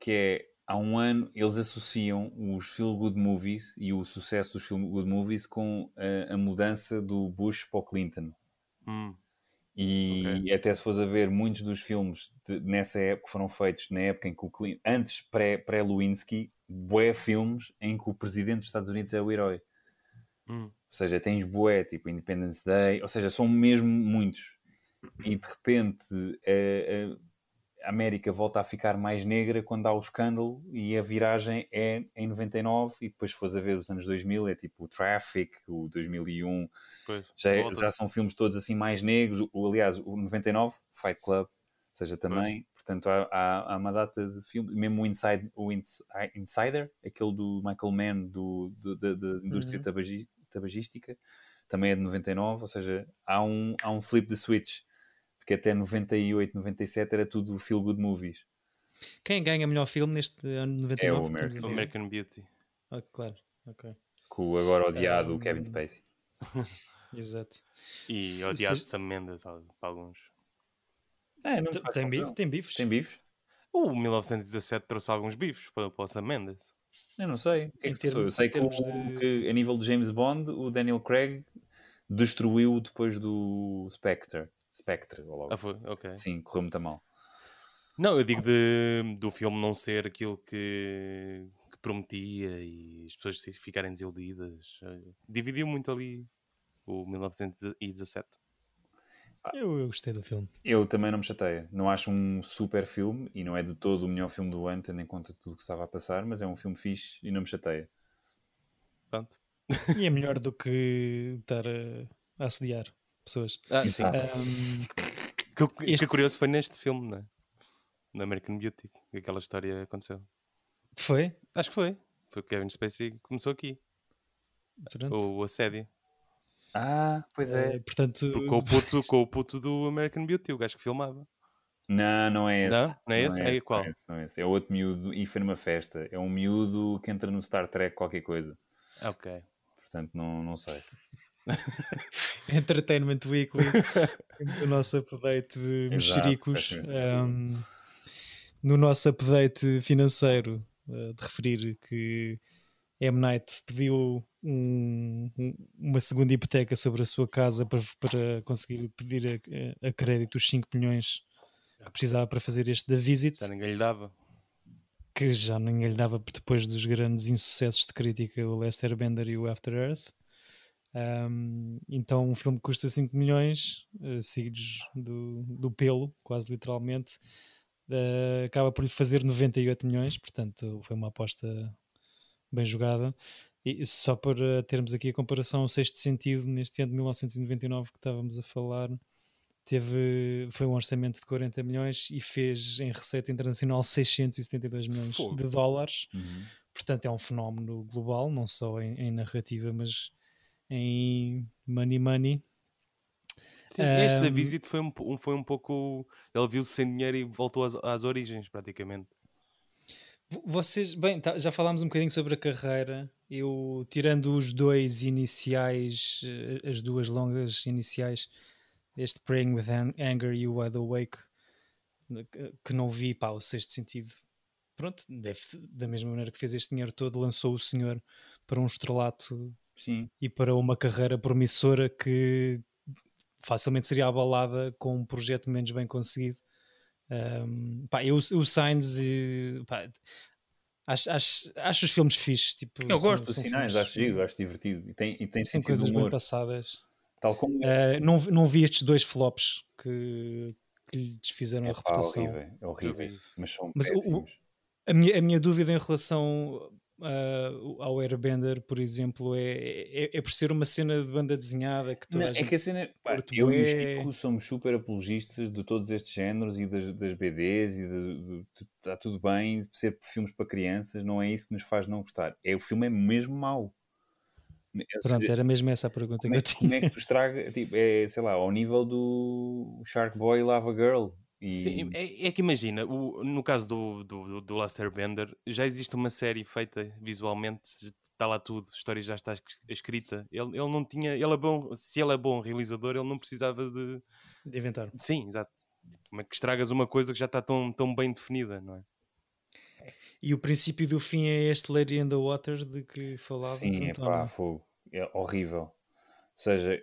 que é há um ano eles associam os feel good movies e o sucesso dos feel good movies com a, a mudança do Bush para o Clinton. Hum, E Ok. até se fores a ver muitos dos filmes de- nessa época foram feitos na época em que o Clinton, antes pré- pré-Lewinsky, bué filmes em que o presidente dos Estados Unidos é o herói. hum. Ou seja, tens bué, tipo Independence Day, ou seja, são mesmo muitos. E de repente a, a América volta a ficar mais negra quando há o escândalo e a viragem é em 99 e depois se fores a ver os anos 2000 é tipo o Traffic, o 2001, Pois, já, é- já são filmes todos assim mais negros. O, aliás, o 99, Fight Club, ou seja, também, portanto, há, há, há uma data de filme, mesmo o, Inside, o ah, Insider, aquele do Michael Mann do, do- da, da indústria Uhum. tabagi- tabagística, também é de 99, ou seja, há um, há um flip de switch, porque até 98, 97 era tudo feel good movies. Quem ganha melhor filme neste ano de 99? É o American. American Beauty. Ah, claro, ok. Com o agora odiado Um, Kevin Spacey. Exato. E Se- odiado se- Sam Mendes para alguns. É, não Tem- faz Tem, bifes? Tem bifes? O 1917 trouxe alguns bifes para, para o Sam Mendes. Eu não sei. O que é que passou? Eu termos- sei que, termos de- que a nível de James Bond, o Daniel Craig destruiu depois do Spectre. Spectre, ou logo. Ah, foi? Ok. Sim, correu muito mal. Não, eu digo de, do filme não ser aquilo que, que prometia e as pessoas ficarem desiludidas. Eh, Dividiu muito ali o 1917. Eu, eu gostei do filme. Eu também não me chateia. Não acho um super filme e não é de todo o melhor filme do ano, tendo em conta tudo o que estava a passar, mas é um filme fixe e não me chateia. Pronto. E é melhor do que estar a, a assediar pessoas. Ah, sim. Ahm, Que, que Este- curioso foi neste filme, não é? No American Beauty, que aquela história aconteceu. foi? Acho que foi. Foi o Kevin Spacey que começou aqui. Pronto. O, o assédio. Ah, pois Eh, portanto, Porque Com o, puto, com o puto do American Beauty, o gajo que filmava. Não, não é esse. Não? Não é esse? É qual? Não é esse, não é esse. É outro miúdo e foi numa festa. É um miúdo que entra no Star Trek qualquer coisa. Ah, Ok. Portanto, não, não sei. Entertainment Weekly, o nosso update de mexericos. ahm, no nosso update financeiro, eh, de referir que M. Night pediu um- um- uma segunda hipoteca sobre a sua casa para, para conseguir pedir a, a crédito os 5 milhões que precisava para fazer este da Visit, Já ninguém lhe dava. que já ninguém lhe dava depois dos grandes insucessos de crítica, o Lester Bender e o After Earth. Um, então um filme que custa 5 milhões, eh, seguidos do, do pelo, quase literalmente, eh, acaba por lhe fazer 98 milhões, portanto foi uma aposta bem jogada. E só para termos aqui a comparação, o sexto sentido, neste ano de 1999 que estávamos a falar, teve, foi um orçamento de 40 milhões e fez em receita internacional 672 milhões Fogo. de dólares. Uhum. Portanto, é um fenómeno global, não só em, em narrativa, mas em money money. Sim, este da Visit foi um, um- foi um pouco. Ele viu-se sem dinheiro e voltou às, às origens, praticamente. Vo- Vocês, bem, tá- já falámos um bocadinho sobre a carreira. Eu, tirando os dois iniciais, eh, as duas longas iniciais, este Praying with An- Anger e o Wide Awake, que- que não vi, pá, o sexto sentido. Pronto, deve, da mesma maneira que fez este dinheiro todo, lançou o senhor para um estrelato Sim. e para uma carreira promissora que facilmente seria abalada com um projeto menos bem conseguido. Um, pá, eu, o Signs, e, pá, acho, acho, acho os filmes fixes. Tipo, Eu são- gosto dos sinais, filmes- acho giro, acho divertido. E tem, e tem sentido coisas de bem humor. passadas. Tal como Uh, não, não vi estes dois flops que, que lhe desfizeram é, a reputação. horrível, é horrível. Mas são Mas o- o- péssimos. A minha, a minha dúvida em relação uh, ao Airbender, por exemplo, é, é, é por ser uma cena de banda desenhada que toda Não, a é que a cena, pá, eu e o. Chico somos super apologistas de todos estes géneros e das, das BDs e de, está tudo bem ser filmes para crianças, não é isso que nos faz não gostar. É o filme é mesmo mau. Pronto, seja, era mesmo essa a pergunta que é, eu tinha. como é que tu estraga, tipo, é, sei lá, ao nível do Shark Boy e Lava Girl. E, Sim, é, é que imagina, o- no caso do, do, do- Lester Bender, já existe uma série feita visualmente, está lá tudo, a história já está es- escrita. Ele, ele não tinha, ele é bom, se ele é bom realizador, ele não precisava de. De inventar. Sim, exato. Como é que estragas uma coisa que já está tão, tão bem definida, não é? E o princípio do fim é este Lady in the Water de que falavas, Sim, é António? pá, fogo. É horrível. Ou seja,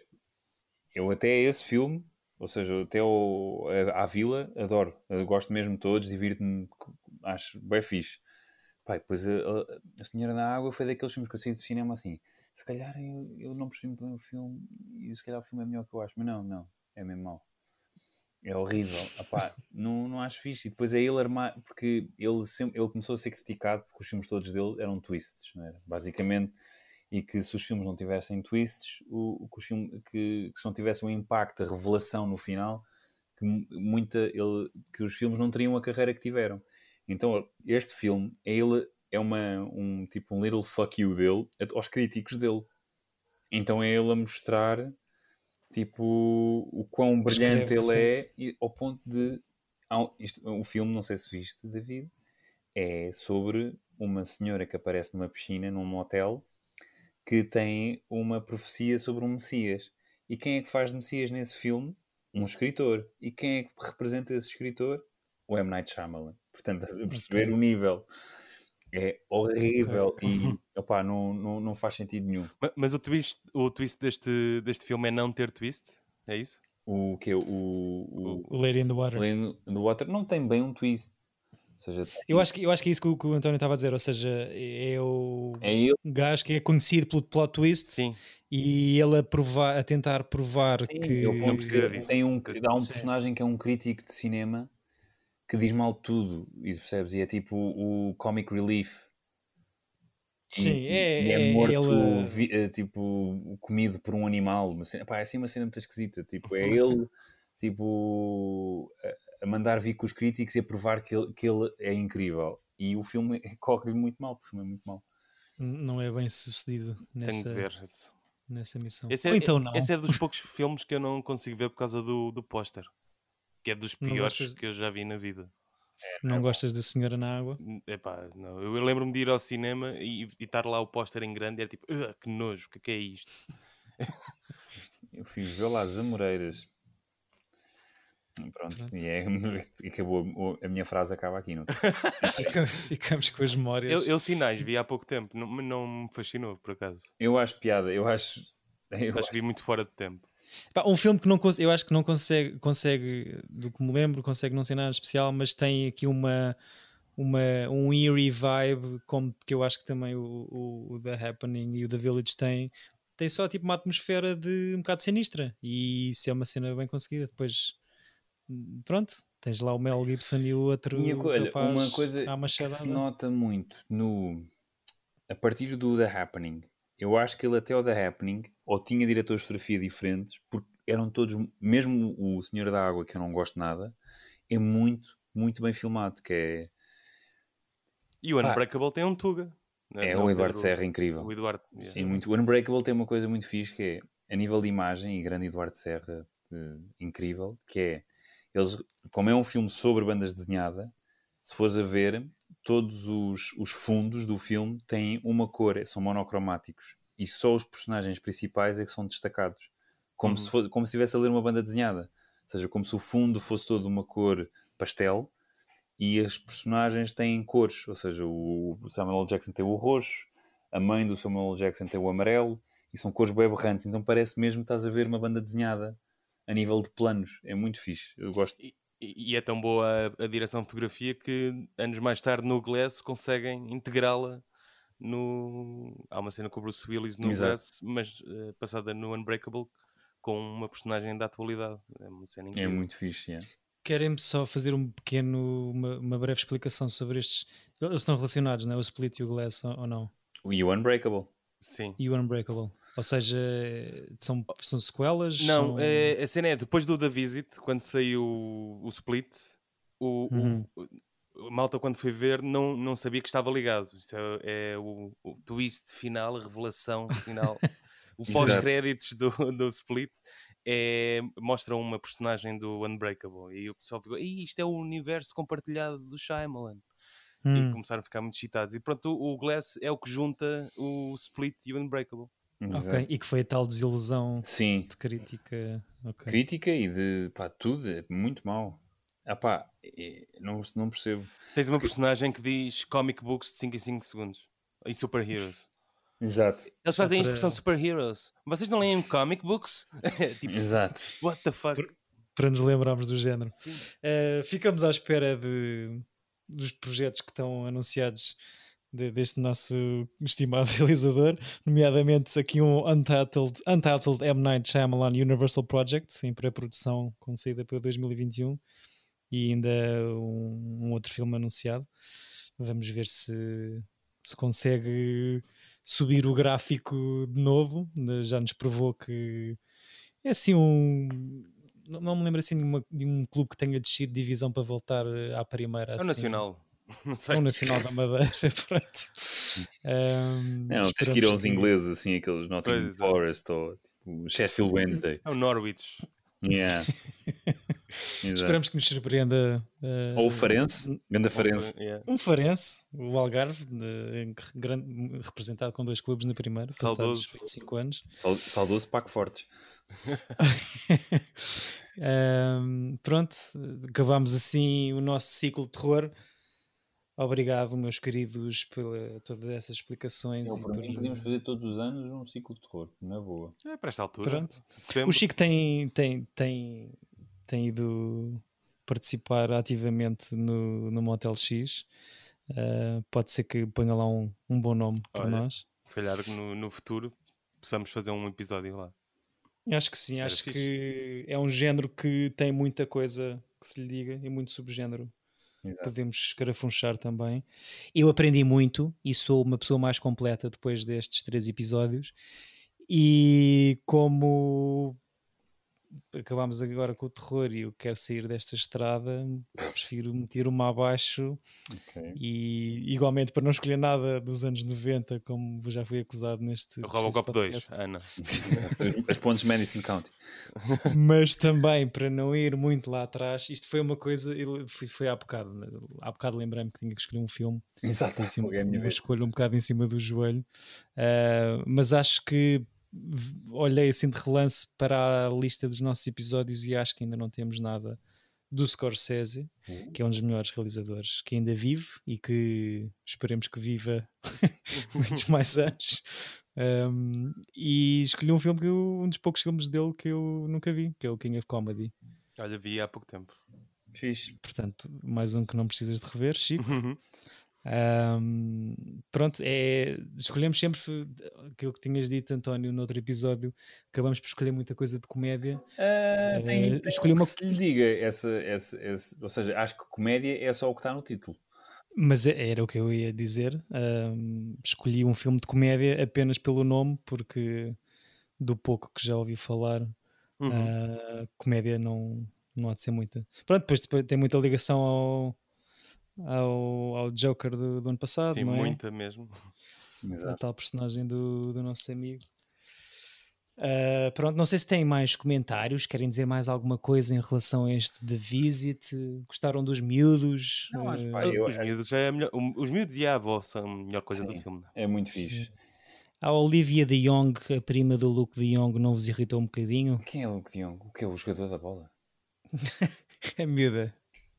eu até esse filme, ou seja, até o, a, a Vila, adoro. Eu gosto mesmo de todos, divirto-me, acho bem fixe. Pá, e depois a, a, Senhora na Água foi daqueles filmes que eu saí do cinema assim. Se calhar eu, eu não percebi bem o filme e se calhar o filme é melhor que eu acho. Mas não, não, é mesmo mau. É horrível. Não, não acho fixe. E depois é ele armar, porque ele, sempre, ele começou a ser criticado porque os filmes todos dele eram twists, não era? Basicamente, e que se os filmes não tivessem twists, o, filme, que, que se não tivessem um impacto, a revelação no final, que, muita, ele, que os filmes não teriam a carreira que tiveram. Então, este filme é ele é uma, um tipo um little fuck you dele aos críticos dele. Então é ele a mostrar tipo o quão brilhante ele é e, ao ponto de isto, o filme, não sei se viste, David, é sobre uma senhora que aparece numa piscina num motel que tem uma profecia sobre um Messias. E quem é que faz de Messias nesse filme? Um escritor. E quem é que representa esse escritor? O M. Night Shyamalan. Portanto, a perceber okay. o nível. É horrível okay. e opá, não, não, não faz sentido nenhum. Mas, mas, o twist, o twist deste, deste filme é não ter twist? É isso? O que o, o, o Lady in the Water. Lady in the Water não tem bem um twist. Ou seja, Eu acho, que, eu acho que é isso que o, que o António estava a dizer, ou seja, é o é ele. gajo que é conhecido pelo plot twist Sim, e ele a, provar, a tentar provar Sim, que. Não precisa tem, disso. tem um, dá um Sim. personagem que é um crítico de cinema que diz mal de tudo, e percebes? E é tipo o comic relief. Sim, E- é, e é, morto, ele. vi- eh, tipo, comido por um animal. Uma cena, pá, é assim uma cena muito esquisita. Tipo, é ele, tipo, a, mandar vir com os críticos e a provar que ele, que ele é incrível. E o filme corre-lhe muito mal, porque o filme é muito mal. Não é bem sucedido tenho nessa, de ver. Nessa missão. esse Ou é, então não. esse é dos poucos filmes que eu não consigo ver por causa do, do póster. Que é dos piores gostas- que eu já vi na vida. Não gostas da Senhora na Água? Epá, não. Eu lembro-me de ir ao cinema e, e estar lá o póster em grande e era tipo, "Ugh, que nojo, o que é que é isto? Eu fui ver lá as Amoreiras. Pronto, Pronto. e é, acabou. A minha frase acaba aqui, não Fica- Ficamos com as memórias. Eu, eu sinais vi há pouco tempo, não, não me fascinou por acaso. Eu acho piada, eu acho. Eu Acho que vi muito fora de tempo. Pá, um filme que não eu acho que não consegue, consegue, do que me lembro, consegue não ser nada especial, mas tem aqui uma, uma um eerie vibe, como que eu acho que também o, o, o The Happening e o The Village têm. Tem só tipo uma atmosfera de um bocado sinistra e isso é uma cena bem conseguida. Depois, pronto, tens lá o Mel Gibson e o outro E a co- olha, rapaz uma coisa que se nota muito no a partir do The Happening, eu acho que ele até o The Happening ou tinha diretores de fotografia diferentes, porque eram todos, mesmo o Senhor da Água, que eu não gosto nada, é muito, muito bem filmado, que é, E o. Unbreakable tem um Tuga. é Não o Eduardo Pedro- Serra incrível. O Eduardo. yeah. Sim, muito. O Unbreakable tem uma coisa muito fixe que é, a nível de imagem, e grande Eduardo Serra, eh, incrível, que é, eles, como é um filme sobre bandas desenhada, se fores a ver, todos os, os fundos do filme têm uma cor, são monocromáticos, e só os personagens principais é que são destacados, como, Uhum. se, fosse, como se estivesse a ler uma banda desenhada. Ou seja, como se o fundo fosse todo uma cor pastel, e as personagens têm cores, ou seja, o o Samuel L. Jackson tem o roxo, a mãe do Samuel L. Jackson tem o amarelo, e são cores bem berrantes, então parece mesmo que estás a ver uma banda desenhada a nível de planos, é muito fixe, eu gosto. E, e é tão boa a, a direção de fotografia que anos mais tarde no Glass conseguem integrá-la no. Há uma cena com o Bruce Willis no Exato. Glass, mas eh, passada no Unbreakable com uma personagem da atualidade. É uma cena É incrível. muito fixe, é. Querem-me só fazer um pequeno, uma, uma breve explicação sobre estes. Eles estão relacionados, não é? O Split e o Glass, ou, ou não? E o Unbreakable. Sim. E o Unbreakable. Ou seja, são, são sequelas? Não, são... é, a cena é depois do The Visit, quando saiu o, o Split, o, o- Uhum. o- a malta quando foi ver não, não sabia que estava ligado. Isso é, é o, o twist final, a revelação final, o pós-créditos do, do Split. É, mostra uma personagem do Unbreakable e o pessoal ficou, "Ih, isto é o universo compartilhado do Shyamalan e Hum, começaram a ficar muito excitados e pronto, o, o Glass é o que junta o Split e o Unbreakable ok. Exato. E que foi a tal desilusão Sim, de crítica. ok. crítica e de pá, tudo, é muito mau. Ah pá, não, não percebo. Tens uma personagem que diz comic books de 5 em 5 segundos. E superheroes. Exato. Eles fazem a para- expressão superheroes. Vocês não leem comic books? tipo, Exato. what the fuck? Por- Para nos lembrarmos do género. Sim. Uh, ficamos à espera de, dos projetos que estão anunciados de- deste nosso estimado realizador, nomeadamente aqui um Untitled, Untitled M. Night Shyamalan Universal Project, em pré-produção, com saída para 2021, e ainda um, um outro filme anunciado. Vamos ver se, se consegue subir o gráfico de novo. Já nos provou que é assim um. Não, não me lembro assim de, uma- de um clube que tenha descido de divisão para voltar eh, à primeira. É o assim. Nacional. Não É sei. o Nacional da Madeira, pronto. Ahm, Não, tens que ir aos que- ingleses, assim, aqueles Nottingham Pois é. Forest ou tipo, Sheffield Wednesday. É o Norwich. Yeah. Esperamos que nos surpreenda. eh, Ou o Farense, grande Farense. Yeah. Um Farense, o Algarve, de- grande- representado com dois clubes na primeira, passados Saudoso. 25 anos. Sau- Saudoso Paco Fortes. Ahm, pronto, acabamos assim o nosso ciclo de terror. Obrigado, meus queridos, por todas essas explicações. Eu, e para por- mim, podíamos fazer todos os anos um ciclo de terror, na boa. É para esta altura. Pronto. Setembro. O Chico tem, tem, tem, tem ido participar ativamente no, no Motel X. Uh, pode ser que ponha lá um, um bom nome para Olha. nós. Se calhar no, no futuro possamos fazer um episódio lá. Acho que sim, Era acho fixe. que é um género que tem muita coisa que se lhe diga e muito subgénero. Exato. Podemos escarafunchar também. Eu aprendi muito e sou uma pessoa mais completa depois destes três episódios. E como acabámos agora com o terror e eu quero sair desta estrada, prefiro meter-me abaixo Ok. e igualmente para não escolher nada dos anos 90, como já fui acusado neste O Robocop 2. podcast. Ah, não. As pontes Madison County. mas também para não ir muito lá atrás, isto foi uma coisa, foi, foi há bocado, há bocado lembrei-me que tinha que escolher um filme, Exato. assim, É a minha uma vez. escolha um bocado em cima do joelho, Ah, mas acho que olhei assim de relance para a lista dos nossos episódios e acho que ainda não temos nada do Scorsese, que é um dos melhores realizadores que ainda vive e que esperemos que viva muitos mais anos. Um, e escolhi um filme que eu- um dos poucos filmes dele que eu nunca vi, que é o King of Comedy. Olha, vi há pouco tempo. Fixe. Portanto, mais um que não precisas de rever, Chico. Um, pronto, é, escolhemos sempre aquilo que tinhas dito, António, no outro episódio. Acabamos por escolher muita coisa de comédia. Ah, tem, Eh, tem escolhi um uma- que se lhe diga essa, essa, essa- ou seja, acho que comédia é só o que está no título. Mas é- era o que eu ia dizer. Um, escolhi um filme de comédia apenas pelo nome, porque do pouco que já ouvi falar, Uhum. a comédia não, não há de ser muita. Pronto, depois, depois tem muita ligação ao, ao, ao Joker do, do ano passado, Sim, não é? muita mesmo. A Exato. tal personagem do, do nosso amigo. Ah, pronto, não sei se têm mais comentários, querem dizer mais alguma coisa em relação a este The Visit? Gostaram dos miúdos? Não, acho, Ah, pá, eu- os, miúdos é a melhor- os miúdos e a avó são a melhor coisa do Sim. filme. É muito fixe. A Olivia de Jong, a prima do Luke de Jong, não vos irritou um bocadinho? Quem é o Luke de Jong? O que é o jogador da bola? É miúda.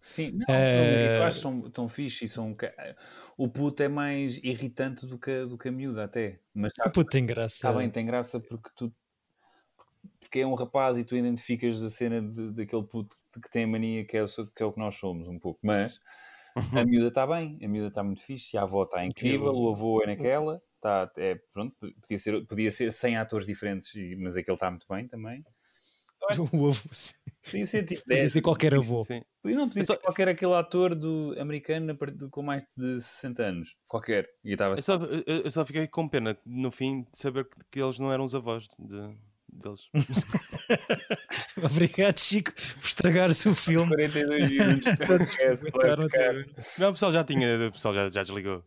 Sim, não, Eh, eu acho que são tão fixe e são. O puto é mais irritante do que, a- do que a miúda, até. Mas O puto tem graça. Está bem, tem graça porque tu. Porque é um rapaz e tu identificas a cena de- daquele puto que tem a mania que é, o, que é o que nós somos, um pouco. Mas a miúda está bem, a miúda está muito fixe, a avó está incrível, o avô é naquela, está, é, pronto, podia ser, podia ser 100 atores diferentes, mas aquele está muito bem também. O avô. Podia ser tipo Podia 10. ser qualquer avô. Sim. Podia, não, podia ser qualquer aquele ator do americano com mais de 60 anos. Qualquer. E estava Eu só, eu, eu só fiquei com pena no fim de saber que, que eles não eram os avós de- deles. Obrigado, Chico, por estragares o filme. 42 minutos. Não, o pessoal já tinha, o pessoal já, já desligou.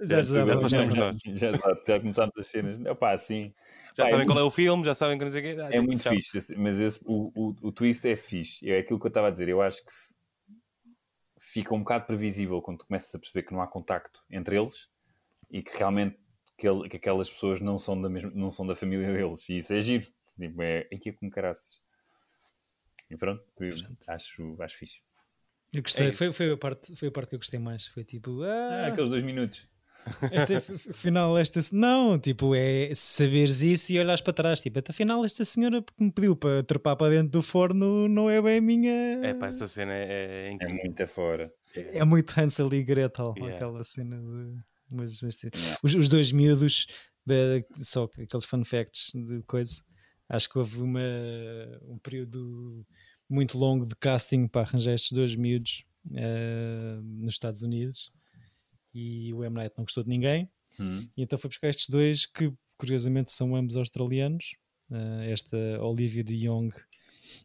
Já, já, já já, já, estamos já. nós. Já, exato, já começámos as cenas. Opá, sim. Já Pá, é sabem qual muito- é o filme, já sabem que não sei o quê. Ah, É tipo, muito tchau. fixe, mas esse, o, o, o twist é fixe. É aquilo que eu estava a dizer. Eu acho que fica um bocado previsível quando tu começas a perceber que não há contacto entre eles e que realmente que, ele- que aquelas pessoas não são, da mesma, não são da família deles. E isso é giro. Tipo, é aqui com caraças. E pronto, eu acho, acho fixe. Eu gostei, É foi, foi, a parte, foi a parte que eu gostei mais. Foi tipo, Ah, ah, aqueles dois minutos. Esta, afinal, esta. Não, tipo, é saberes isso e olhares para trás. Tipo, afinal, esta senhora que me pediu para trepar para dentro do forno não é bem a minha. É pá, essa cena é, é É muito afora. É muito Hansel e Gretel, Yeah. aquela cena de. Mas, mas. Yeah. os, os dois miúdos, de- só que aqueles fun facts de coisa. Acho que houve uma, um período muito longo de casting para arranjar estes dois miúdos eh, nos Estados Unidos e o M. Night não gostou de ninguém. Hum. E então foi buscar estes dois que curiosamente são ambos australianos. eh, esta Olivia de Jong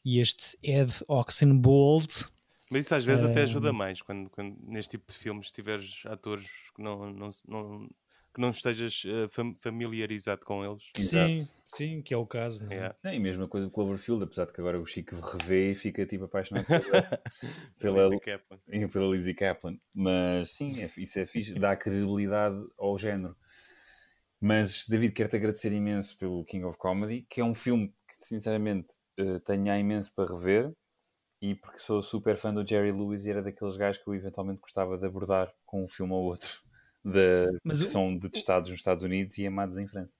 e este Ed Oxenbould. Mas isso às vezes até Ah. ajuda mais quando, quando neste tipo de filmes tiveres atores que não, não, não, que não estejas fam- familiarizado com eles. Sim, Exato. sim, que é o caso. Não é? Yeah. É, e mesma coisa do Cloverfield, apesar de que agora o Chico revê e fica tipo apaixonado pela, pela, Lizzie Kaplan. pela Lizzie Kaplan. Mas sim, é, isso é fixe, dá credibilidade ao género. Mas, David, quero-te agradecer imenso pelo King of Comedy, que é um filme que, sinceramente, eh, tenho há imenso para rever. E porque sou super fã do Jerry Lewis e era daqueles gajos que eu eventualmente gostava de abordar com um filme ou outro. De, Mas que o- são detestados nos Estados Unidos e amados em França.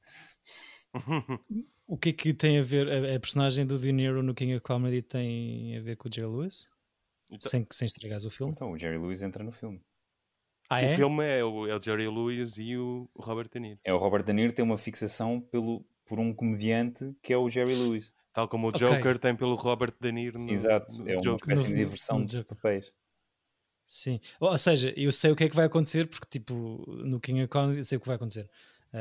O que é que tem a ver? A, a personagem do De Niro no King of Comedy tem a ver com o Jerry Lewis? Então- sem, sem estragares o filme. Então, o Jerry Lewis entra no filme. Ah, é? O filme é o, é o Jerry Lewis e o Robert De Niro. É o Robert De Niro tem uma fixação pelo, por um comediante que é o Jerry Lewis. Tal como o Ok. Joker tem pelo Robert De Niro no, Exato. no É uma Joker. espécie de diversão Joker. papéis. Sim. Ou seja, eu sei o que é que vai acontecer, porque, tipo, no King eu sei o que vai acontecer. A-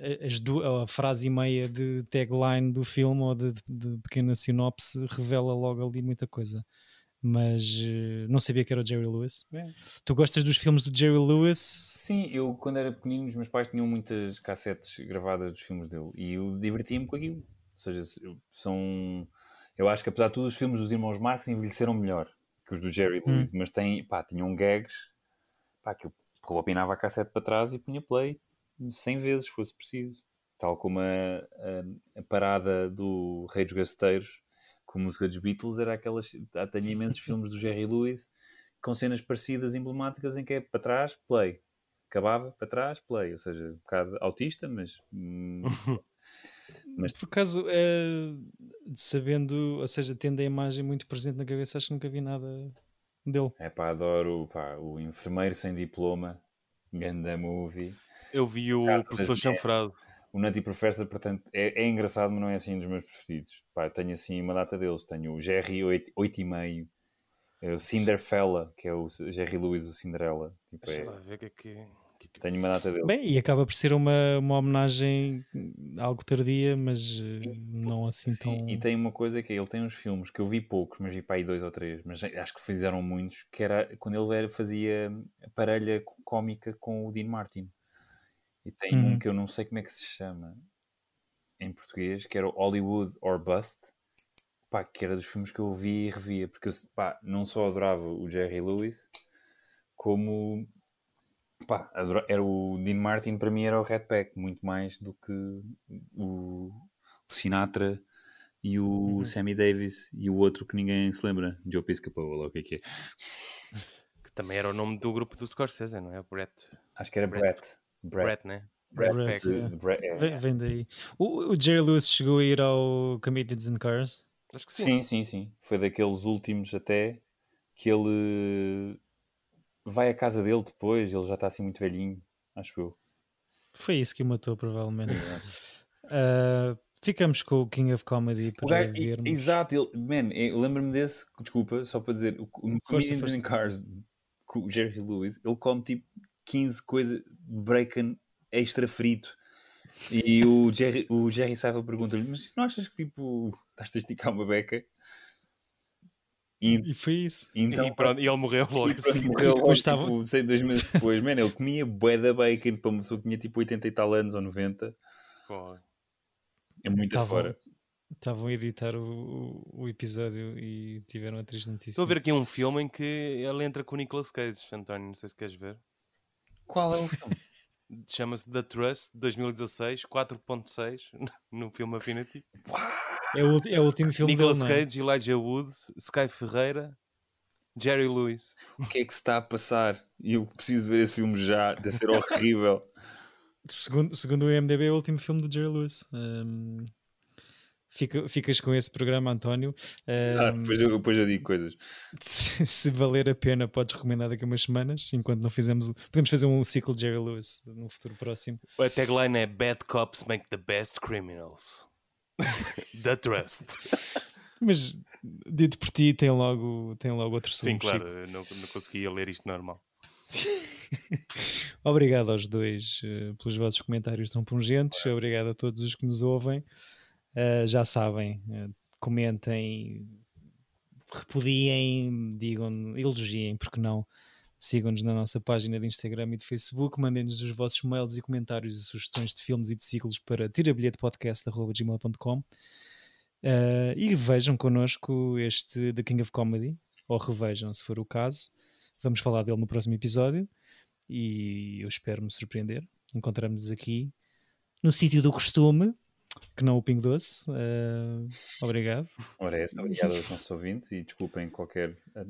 a, as a frase e meia de tagline do filme ou de, de pequena sinopse revela logo ali muita coisa. Mas eh, não sabia que era o Jerry Lewis. É. Tu gostas dos filmes do Jerry Lewis? Sim, eu quando era pequenino, os meus pais tinham muitas cassetes gravadas dos filmes dele e eu divertia-me com aquilo. Ou seja, são. Eu acho que apesar de tudo, os filmes dos Irmãos Marx envelheceram melhor que os do Jerry Hum. Lewis, mas têm, pá, tinham gags pá, que eu opinava a cassete para trás e punha play 100 vezes, se fosse preciso. Tal como a, a- a parada do Rei dos Gasteiros com a música dos Beatles, era aquelas. Tenho imensos filmes do Jerry Lewis com cenas parecidas, emblemáticas, em que é para trás, play. Acabava, para trás, play. Ou seja, um bocado autista, mas. hum, Mas- Por acaso, eh, sabendo, ou seja, tendo a imagem muito presente na cabeça, acho que nunca vi nada dele. é pá, adoro pá, o Enfermeiro Sem Diploma, Ganda Movie. Eu vi o Casa Professor. Chanfrado. O Nutty Professor, portanto, é, é engraçado, mas não é assim um dos meus preferidos. Pá, tenho assim uma data deles. Tenho o Jerry 8,5, é o Cinderfella, que é o Jerry Lewis, o Cinderella. Tipo, Deixa é- lá ver o que é que. Tenho uma data deles. Bem, e acaba por ser uma, uma homenagem algo tardia, mas eh, não assim Sim, tão. e tem uma coisa que é, ele tem uns filmes que eu vi poucos, mas vi para aí dois ou três, mas acho que fizeram muitos, que era quando ele era- fazia a parelha cómica com o Dean Martin. E tem um Uhum. que eu não sei como é que se chama em português, que era o Hollywood or Bust, pá, que era dos filmes que eu vi e revia, porque eu pá, não só adorava o Jerry Lewis, como pá, era o Dean Martin para mim era o Red Pack, muito mais do que o, o Sinatra e o Uhum. Sammy Davis e o outro que ninguém se lembra, Joe Piscopo, lá o que é que é. que também era o nome do grupo do Scorsese, não é? O Brett. Acho que era Brett. Brett. Brett. Brett, né? Brett, Brett, é. Brett, é. Vem, vem daí. O, o Jerry Lewis chegou a ir ao Comedians in Cars. Acho que sim. Sim, sim, sim. Foi daqueles últimos até que ele vai à casa dele depois, ele já está assim muito velhinho, acho eu. Foi isso que o matou, provavelmente. Ah, ficamos com o King of Comedy para e- vermos. exato, ele, man, eu lembro-me desse, desculpa, só para dizer, o, no Comedians força. in Cars com o Jerry Lewis, ele come tipo 15 coisas de bacon extra frito. E o Jerry, o Jerry Seinfeld pergunta-lhe: Mas não achas que tipo estás a esticar uma beca? E, E foi isso. então, e, pronto, e ele morreu logo E assim. morreu logo, depois estava- tipo, sei, dois meses depois. Man, ele comia bué da bacon para uma pessoa que tinha tipo 80 e tal anos ou 90. Pô, É muito Estavam- fora. Estavam a editar o, o- o episódio e tiveram a triste notícia. Estou a ver aqui um filme em que ele entra com o Nicolas Cage, António, não sei se queres ver. Qual é o filme? Chama-se The Trust, 2016, 4.6, no filme Affinity. É o, é o último filme Nicolas dele, é? Cage, Elijah Wood, Sky Ferreira, Jerry Lewis. o que é que se está a passar? E eu preciso ver esse filme já. Deve ser horrível. Segundo, segundo o IMDB, é o último filme do Jerry Lewis. Fica- ficas com esse programa, António. Ah, depois, eu, depois eu digo coisas. se, se valer a pena, podes recomendar daqui a umas semanas, enquanto não fizemos. Podemos fazer um ciclo de Jerry Lewis no futuro próximo. A tagline é Bad Cops Make the Best Criminals. The Trust. Mas dito por ti, tem logo, tem logo outro som. Sim, claro, não, não conseguia ler isto normal. Obrigado aos dois eh, pelos vossos comentários tão pungentes. Obrigado a todos os que nos ouvem. Eh, já sabem, eh, comentem, repudiem, digam, elogiem, porque não? Sigam-nos na nossa página de Instagram e de Facebook. Mandem-nos os vossos mails e comentários e sugestões de filmes e de ciclos para tirabilhetepodcast.gmail.com uh, e vejam connosco este The King of Comedy, ou revejam se for o caso. Vamos falar dele no próximo episódio e eu espero me surpreender. Encontramos-nos aqui no sítio do costume, que não o Ping Doce. Uh, obrigado. Ora, é. Obrigado aos nossos ouvintes e desculpem qualquer ah,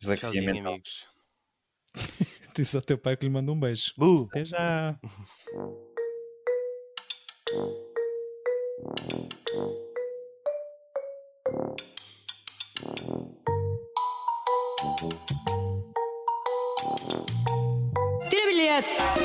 dislexia Tchauzinho, mental. amigos. Diz ao teu pai que lhe manda um beijo. Bu. Até já! Tira bilhete!